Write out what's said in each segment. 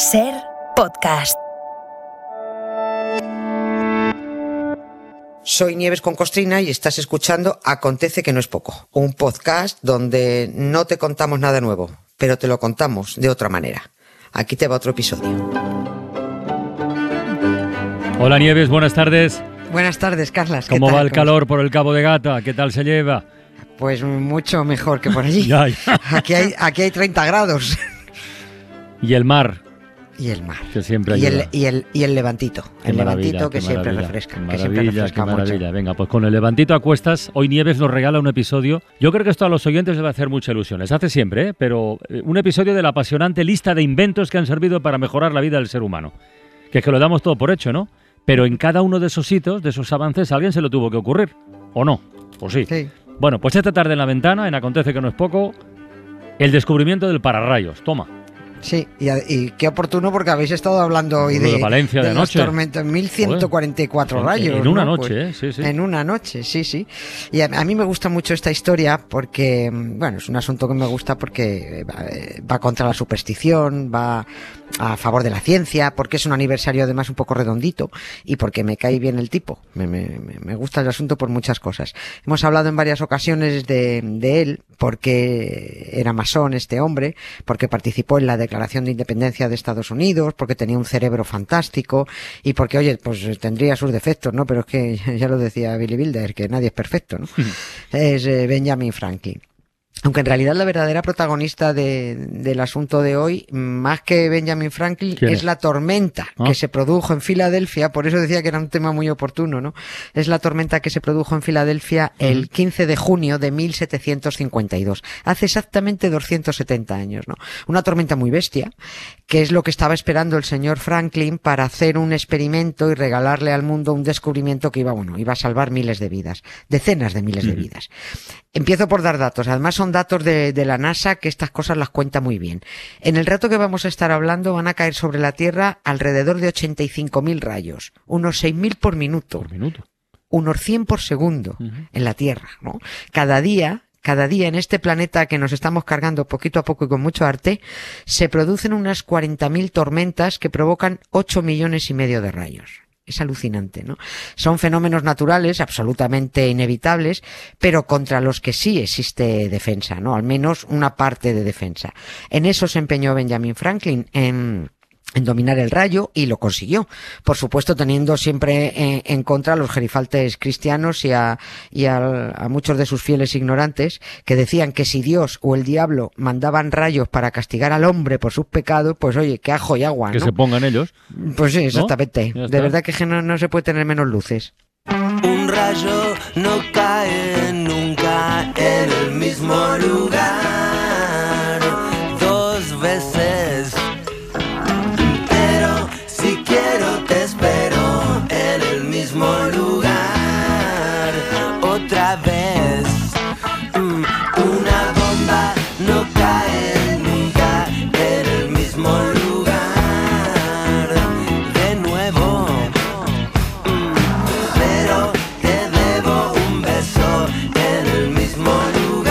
Ser podcast. Soy Nieves con Costrina y estás escuchando Acontece que no es poco, un podcast donde no te contamos nada nuevo, pero te lo contamos de otra manera. Aquí te va otro episodio. Hola Nieves, buenas tardes. Buenas tardes, Carlas. ¿qué ¿Cómo tal? va el calor por el Cabo de Gata? ¿Qué tal se lleva? Pues mucho mejor que por allí. Ya, ya. Aquí hay, aquí hay 30 grados. Y el mar, Y el mar. que siempre Y el, y, el, y el levantito. Qué el levantito que siempre refresca. Que siempre refresca qué mucho. maravilla. Venga, pues con el levantito a cuestas, hoy Nieves nos regala un episodio. Yo creo que esto a los oyentes les va a hacer mucha ilusión. Les hace siempre, ¿eh? pero eh, un episodio de la apasionante lista de inventos que han servido para mejorar la vida del ser humano. Que es que lo damos todo por hecho, ¿no? Pero en cada uno de esos hitos, de esos avances, a alguien se lo tuvo que ocurrir. ¿O no? Pues sí. Sí. Bueno, pues esta tarde en la ventana, en Acontece que no es poco, el descubrimiento del pararrayos. Toma. Sí, y, y qué oportuno porque habéis estado hablando hoy de de, Valencia de las noche. tormentas, 1144 Joder, rayos. en una ¿no? noche, Pues, ¿eh? Sí, sí. En una noche, sí, sí. Y a, a mí me gusta mucho esta historia porque, mm, bueno, es un asunto que me gusta porque eh, va, eh, va contra la superstición, va a favor de la ciencia, porque es un aniversario además un poco redondito y porque me cae bien el tipo. Me, me- me- me gusta el asunto por muchas cosas. Hemos hablado en varias ocasiones de, de él porque era masón este hombre, porque participó en la Declaración de Independencia de Estados Unidos, porque tenía un cerebro fantástico y porque, oye, pues tendría sus defectos, ¿no? Pero es que ya lo decía Billy Wilder, que nadie es perfecto, ¿no? es eh, Benjamin Franklin. Aunque en realidad la verdadera protagonista de- del asunto de hoy, más que Benjamin Franklin, ¿Quién es, es? la tormenta Ah. que se produjo en Filadelfia, por eso decía que era un tema muy oportuno, ¿no? Es la tormenta que se produjo en Filadelfia el 15 de junio de 1752, hace exactamente 270 años, ¿no? Una tormenta muy bestia, que es lo que estaba esperando el señor Franklin para hacer un experimento y regalarle al mundo un descubrimiento que iba, bueno, iba a salvar miles de vidas, decenas de miles de vidas. Empiezo por dar datos. Además son datos de, de la NASA que estas cosas las cuenta muy bien. En el rato que vamos a estar hablando van a caer sobre la Tierra alrededor de 85.000 rayos, unos 6.000 por minuto, Por minuto. unos 100 por segundo en la Tierra, ¿no? Cada día, cada día en este planeta que nos estamos cargando poquito a poco y con mucho arte, se producen unas 40.000 tormentas que provocan 8 millones y medio de rayos. Es alucinante, ¿no? Son fenómenos naturales absolutamente inevitables, pero contra los que sí existe defensa, ¿no? Al menos una parte de defensa. En eso se empeñó Benjamin Franklin, en en dominar el rayo y lo consiguió. Por supuesto, teniendo siempre en, en contra a los gerifaltes cristianos y, a, y al- a, muchos de sus fieles ignorantes que decían que si Dios o el diablo mandaban rayos para castigar al hombre por sus pecados, pues oye, que ajo y agua, Que ¿no? se pongan ellos. Pues sí, exactamente. De verdad que no, no se puede tener menos luces. Un rayo no cae nunca en el mismo lugar vez. Mm, Una bomba no cae nunca en el mismo lugar de nuevo. Pero te debo un beso en el mismo lugar.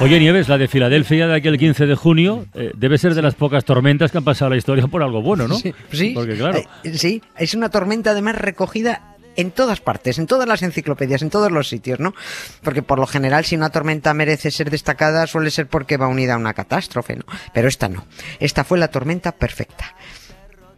Oye, Nieves, la de Filadelfia de aquel 15 de junio eh, debe ser de las pocas tormentas que han pasado a la historia por algo bueno, ¿no? Sí, sí. Porque claro, Eh, sí, es una tormenta además recogida en todas partes, en todas las enciclopedias, en todos los sitios, ¿no? Porque por lo general si una tormenta merece ser destacada suele ser porque va unida a una catástrofe, ¿no? Pero esta no. Esta fue la tormenta perfecta.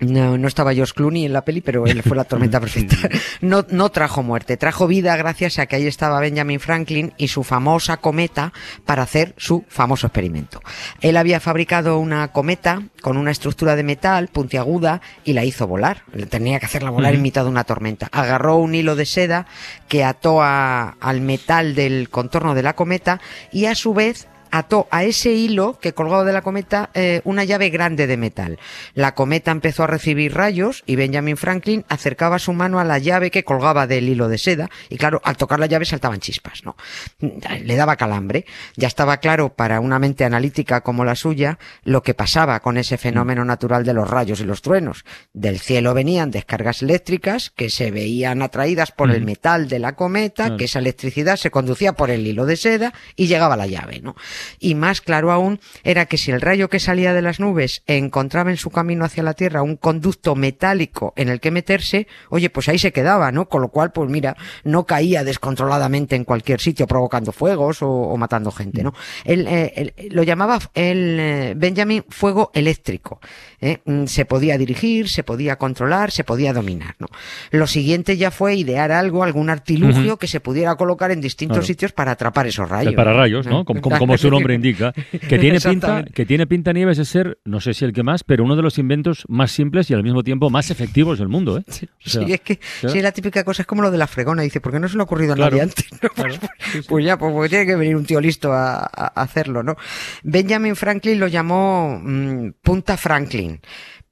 No, no estaba George Clooney en la peli, pero él fue la tormenta perfecta. No, no trajo muerte, trajo vida gracias a que ahí estaba Benjamin Franklin y su famosa cometa para hacer su famoso experimento. Él había fabricado una cometa con una estructura de metal puntiaguda y la hizo volar. Tenía que hacerla volar en mitad de una tormenta. Agarró un hilo de seda que ató a- al metal del contorno de la cometa y a su vez ató a ese hilo que colgaba de la cometa eh, una llave grande de metal. La cometa empezó a recibir rayos y Benjamin Franklin acercaba su mano a la llave que colgaba del hilo de seda y claro, al tocar la llave saltaban chispas, ¿no? Le daba calambre. Ya estaba claro para una mente analítica como la suya lo que pasaba con ese fenómeno natural de los rayos y los truenos. Del cielo venían descargas eléctricas que se veían atraídas por el metal de la cometa, que esa electricidad se conducía por el hilo de seda y llegaba a la llave, ¿no? Y más claro aún era que si el rayo que salía de las nubes encontraba en su camino hacia la Tierra un conducto metálico en el que meterse, oye, pues ahí se quedaba, ¿no? Con lo cual, pues mira, no caía descontroladamente en cualquier sitio provocando fuegos o, o matando gente, ¿no? Él, eh, él- lo llamaba el eh, Benjamin fuego eléctrico. ¿eh? Mm, Se podía dirigir, se podía controlar, se podía dominar, ¿no? Lo siguiente ya fue idear algo, algún artilugio que se pudiera colocar en distintos Claro. sitios para atrapar esos rayos. El pararrayos, ¿Eh? ¿no? Como, como- como su nombre indica. Que tiene, pinta, que tiene pinta Nieves de ser, no sé si el que más, pero uno de los inventos más simples y al mismo tiempo más efectivos del mundo, ¿eh? O sea, sí, es que sí, la típica cosa es como lo de la fregona. Dice, ¿por qué no se le ha ocurrido a Claro, nadie antes? no? Pues, claro, sí. pues ya, pues porque tiene que venir un tío listo a, a hacerlo, ¿no? Benjamin Franklin lo llamó mm, Punta Franklin.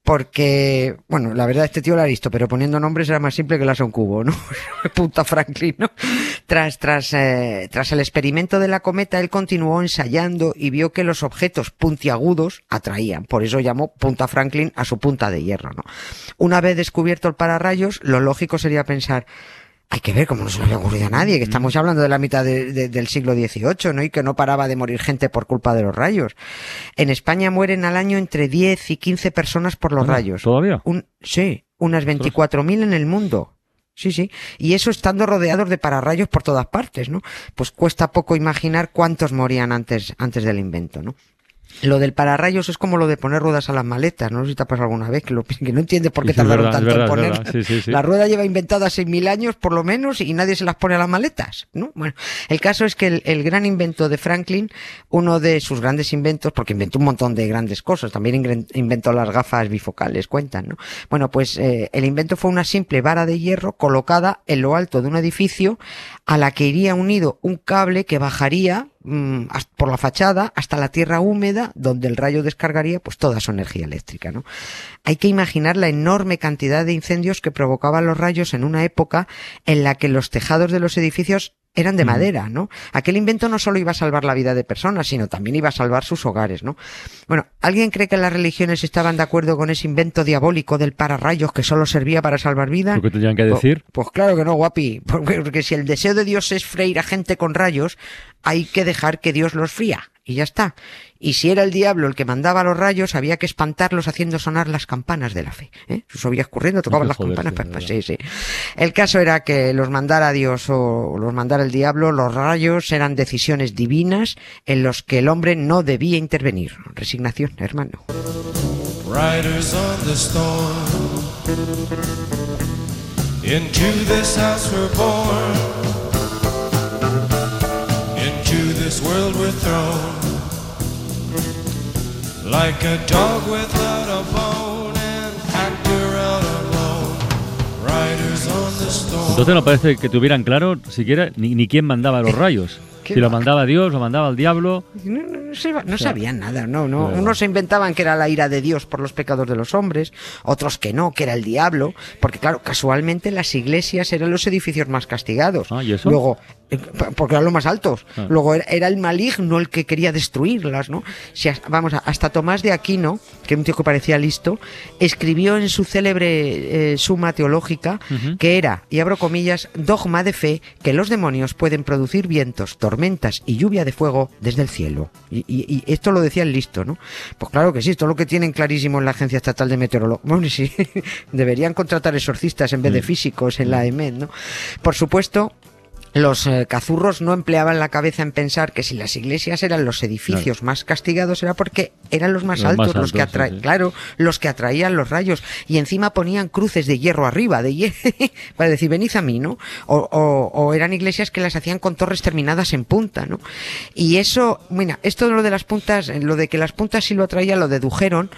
Porque, bueno, la verdad este tío lo ha visto, pero poniendo nombres era más simple que las a un cubo, ¿no? Punta Franklin, ¿no? Tras, tras, eh, tras el experimento de la cometa, él continuó ensayando y vio que los objetos puntiagudos atraían. Por eso llamó Punta Franklin a su punta de hierro, ¿no? Una vez descubierto el pararrayos, lo lógico sería pensar, hay que ver cómo no se le había ocurrido a nadie, que estamos hablando de la mitad de- de- del siglo XVIII, ¿no? Y que no paraba de morir gente por culpa de los rayos. En España mueren al año entre 10 y 15 personas por los Ah, rayos. ¿Todavía? Un, sí, unas 24.000 en el mundo. Sí, sí. Y eso estando rodeados de pararrayos por todas partes, ¿no? Pues cuesta poco imaginar cuántos morían antes, antes del invento, ¿no? Lo del pararrayos es como lo de poner ruedas a las maletas, no sé si te ha pasado alguna vez, que, lo, que no entiendes por qué Sí, tardaron verdad, tanto verdad, en poner. Sí, sí, sí. La rueda lleva inventada 6.000 años por lo menos y nadie se las pone a las maletas, ¿no? Bueno, el caso es que el, el gran invento de Franklin, uno de sus grandes inventos, porque inventó un montón de grandes cosas, también inventó las gafas bifocales, cuentan, ¿no? Bueno, pues eh, el invento fue una simple vara de hierro colocada en lo alto de un edificio a la que iría unido un cable que bajaría mm, por la fachada hasta la tierra húmeda donde el rayo descargaría pues toda su energía eléctrica, ¿no? Hay que imaginar la enorme cantidad de incendios que provocaban los rayos en una época en la que los tejados de los edificios eran de madera, ¿no? Aquel invento no solo iba a salvar la vida de personas, sino también iba a salvar sus hogares, ¿no? Bueno, ¿alguien cree que las religiones estaban de acuerdo con ese invento diabólico del pararrayos que solo servía para salvar vidas? ¿Lo que tendrían que Pues- decir? Pues, claro que no, guapi. Porque, porque si el deseo de Dios es freír a gente con rayos, hay que dejar que Dios los fría. Y ya está. Y si era el diablo el que mandaba los rayos, había que espantarlos haciendo sonar las campanas de la fe. ¿eh? Subías corriendo, tocaban las campanas. pues, sí, sí. El caso era que los mandara Dios o los mandara el diablo, los rayos eran decisiones divinas en los que el hombre no debía intervenir. Resignación, hermano. Riders on the storm. Into this house we're born. Like a dog without a. Entonces no parece que tuvieran claro siquiera ni quién mandaba los rayos. ¿Qué Si lo mandaba Dios, lo mandaba el diablo. No, no- no se- no sabían nada, no, no. Unos se inventaban que era la ira de Dios por los pecados de los hombres, otros que no, que era el diablo, porque claro, casualmente las iglesias eran los edificios más castigados. Ah, ¿y eso? Luego, eh, porque eran los más altos. Ah. Luego era, el maligno el que quería destruirlas, ¿no? Si vamos, hasta Tomás de Aquino, que era un tío que parecía listo, escribió en su célebre eh, Suma Teológica que era, y abro comillas, dogma de fe que los demonios pueden producir vientos, tormentas y lluvia de fuego desde el cielo. Y, y- y esto lo decía el listo, ¿no? Pues claro que sí, esto es lo que tienen clarísimo en la Agencia Estatal de Meteorología. Bueno, sí, deberían contratar exorcistas en vez de físicos en la EMED, ¿no? Por supuesto, los eh, cazurros no empleaban la cabeza en pensar que si las iglesias eran los edificios más castigados era porque eran los más Los más altos, los que sí, atraían, sí. claro, los que atraían los rayos y encima ponían cruces de hierro arriba, de hierro, para decir venid a mí, ¿no? O, o- o eran iglesias que las hacían con torres terminadas en punta, ¿no? Y eso, mira, esto de lo de las puntas, lo de que las puntas sí lo atraían, lo dedujeron.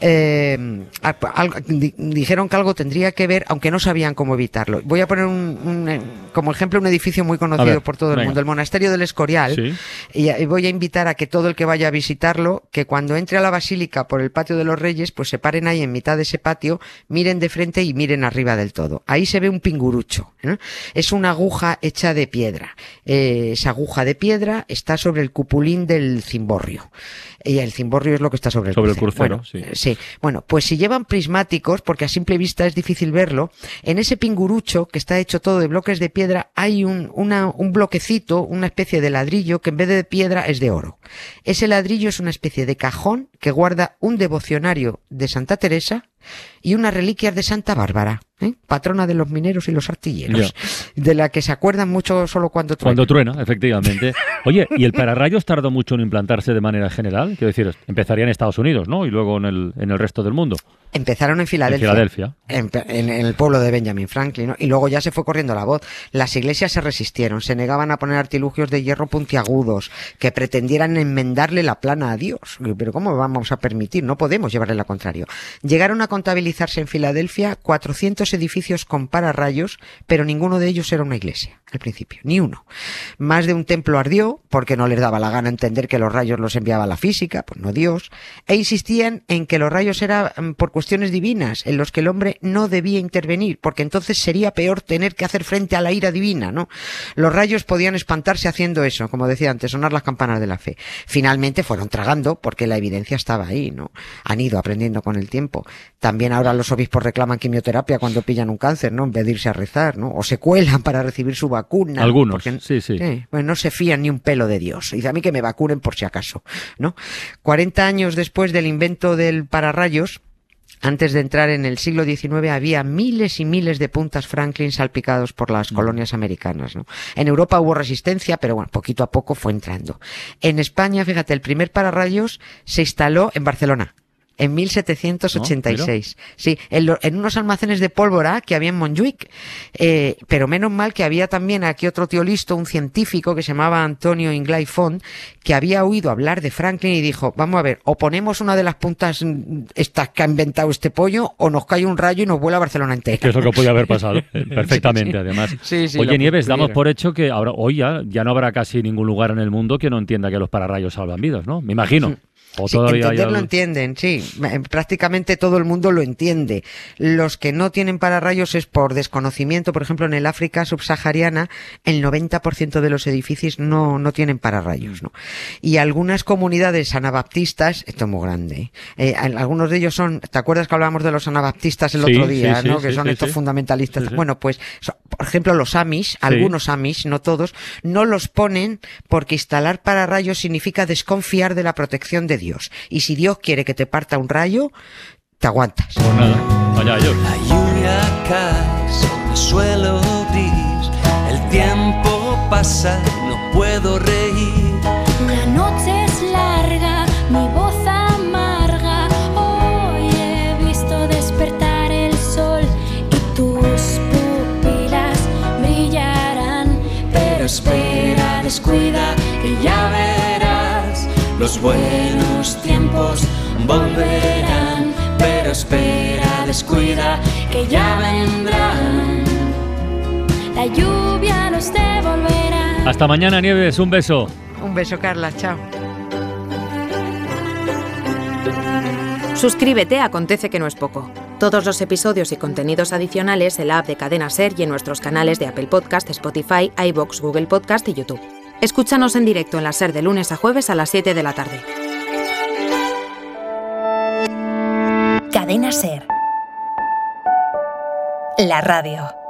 Eh, a- algo- di- dijeron que algo tendría que ver, aunque no sabían cómo evitarlo. Voy a poner un, un, eh, como ejemplo un edificio muy conocido ver, por todo el venga. mundo, el monasterio del Escorial. Sí. Y y voy a invitar a que todo el que vaya a visitarlo, que cuando entre a la basílica por el patio de los Reyes, pues se paren ahí en mitad de ese patio, miren de frente y miren arriba del todo. Ahí se ve un pingurucho. ¿eh? Es una aguja hecha de piedra. Eh, esa aguja de piedra está sobre el cupulín del cimborrio. Y el cimborrio es lo que está sobre el Sobre el crucero. crucero, Bueno, sí. sí. Bueno, pues si llevan prismáticos, porque a simple vista es difícil verlo, en ese pingurucho que está hecho todo de bloques de piedra hay un, una- un bloquecito, una especie de ladrillo que en vez de piedra es de oro. Ese ladrillo es una especie de cajón que guarda un devocionario de Santa Teresa y unas reliquias de Santa Bárbara, ¿eh? patrona de los mineros y los artilleros, de la que se acuerdan mucho solo cuando truena. Cuando truena, efectivamente. Oye, ¿y el pararrayos tardó mucho en implantarse de manera general? Quiero decir, empezaría en Estados Unidos, ¿no? Y luego en el, en el resto del mundo. Empezaron en Filadelfia. En Filadelfia. En, en- en el pueblo de Benjamin Franklin, ¿no? Y luego ya se fue corriendo la voz. Las iglesias se resistieron, se negaban a poner artilugios de hierro puntiagudos que pretendieran enmendarle la plana a Dios. Pero ¿cómo vamos a permitir? No podemos llevarle la contrario. Llegaron a contabilizarse en Filadelfia 400 edificios con pararrayos, pero ninguno de ellos era una iglesia, al principio, ni uno. Más de un templo ardió, porque no les daba la gana entender que los rayos los enviaba la física, pues no Dios, e insistían en que los rayos eran mm, por cuestiones divinas, en los que el hombre no debía intervenir, porque entonces sería peor tener que hacer frente a la ira divina, ¿no? Los rayos podían espantarse haciendo eso, como decía antes, sonar las campanas de la fe. Finalmente fueron tragando, porque la evidencia estaba ahí, ¿no? Han ido aprendiendo con el tiempo. También ahora los obispos reclaman quimioterapia cuando pillan un cáncer, ¿no? En vez de irse a rezar, ¿no? O se cuelan para recibir su vacuna. Algunos, porque- sí, sí. pues no se fían ni un pelo de Dios. Dice a mí que me vacunen por si acaso, ¿no? 40 años después del invento del pararrayos, antes de entrar en el siglo XIX había miles y miles de puntas Franklin salpicados por las colonias americanas. ¿no? En Europa hubo resistencia, pero bueno, poquito a poco fue entrando. En España, fíjate, el primer pararrayos se instaló en Barcelona. En 1786. sí, en, lo- en unos almacenes de pólvora que había en Montjuic. Eh, pero menos mal que había también aquí otro tío listo, un científico que se llamaba Antonio Inglay Font, que había oído hablar de Franklin y dijo, vamos a ver, o ponemos una de las puntas mm, estas que ha inventado este pollo, o nos cae un rayo y nos vuela a Barcelona entera. Que es lo que podía haber pasado, eh, perfectamente, Sí, además. Sí, sí, Oye, Nieves, damos por hecho que ahora, hoy ya, ya no habrá casi ningún lugar en el mundo que no entienda que los pararrayos salvan vidas, ¿no? Me imagino. O Sí, todavía entenderlo entienden, sí. Eh, Prácticamente todo el mundo lo entiende. Los que no tienen pararrayos es por desconocimiento. Por ejemplo, en el África subsahariana, el 90% de los edificios no, no tienen pararrayos, ¿no? Y algunas comunidades anabaptistas, esto es muy grande, ¿eh? Al- algunos de ellos son, ¿te acuerdas que hablábamos de los anabaptistas el Sí, otro día, sí, ¿no? Que son estos fundamentalistas. Bueno, pues, por ejemplo, los Amish, algunos Amish, no todos, no los ponen porque instalar pararrayos significa desconfiar de la protección de Dios. Y si Dios quiere que te parta un rayo, te aguantas. Pues nada, vaya ellos. La lluvia cae sobre el suelo gris. El tiempo pasa, no puedo reír. Los buenos tiempos volverán. Pero espera, descuida, que ya vendrán. la lluvia nos devolverá. Hasta mañana, Nieves, un beso. Un beso, Carla, chao. Suscríbete a Acontece que no es poco. Todos los episodios y contenidos adicionales en la app de Cadena Ser y en nuestros canales de Apple Podcast, Spotify, iBox, Google Podcast y YouTube. Escúchanos en directo en la Ser de lunes a jueves a las 7 de la tarde. Cadena Ser. La radio.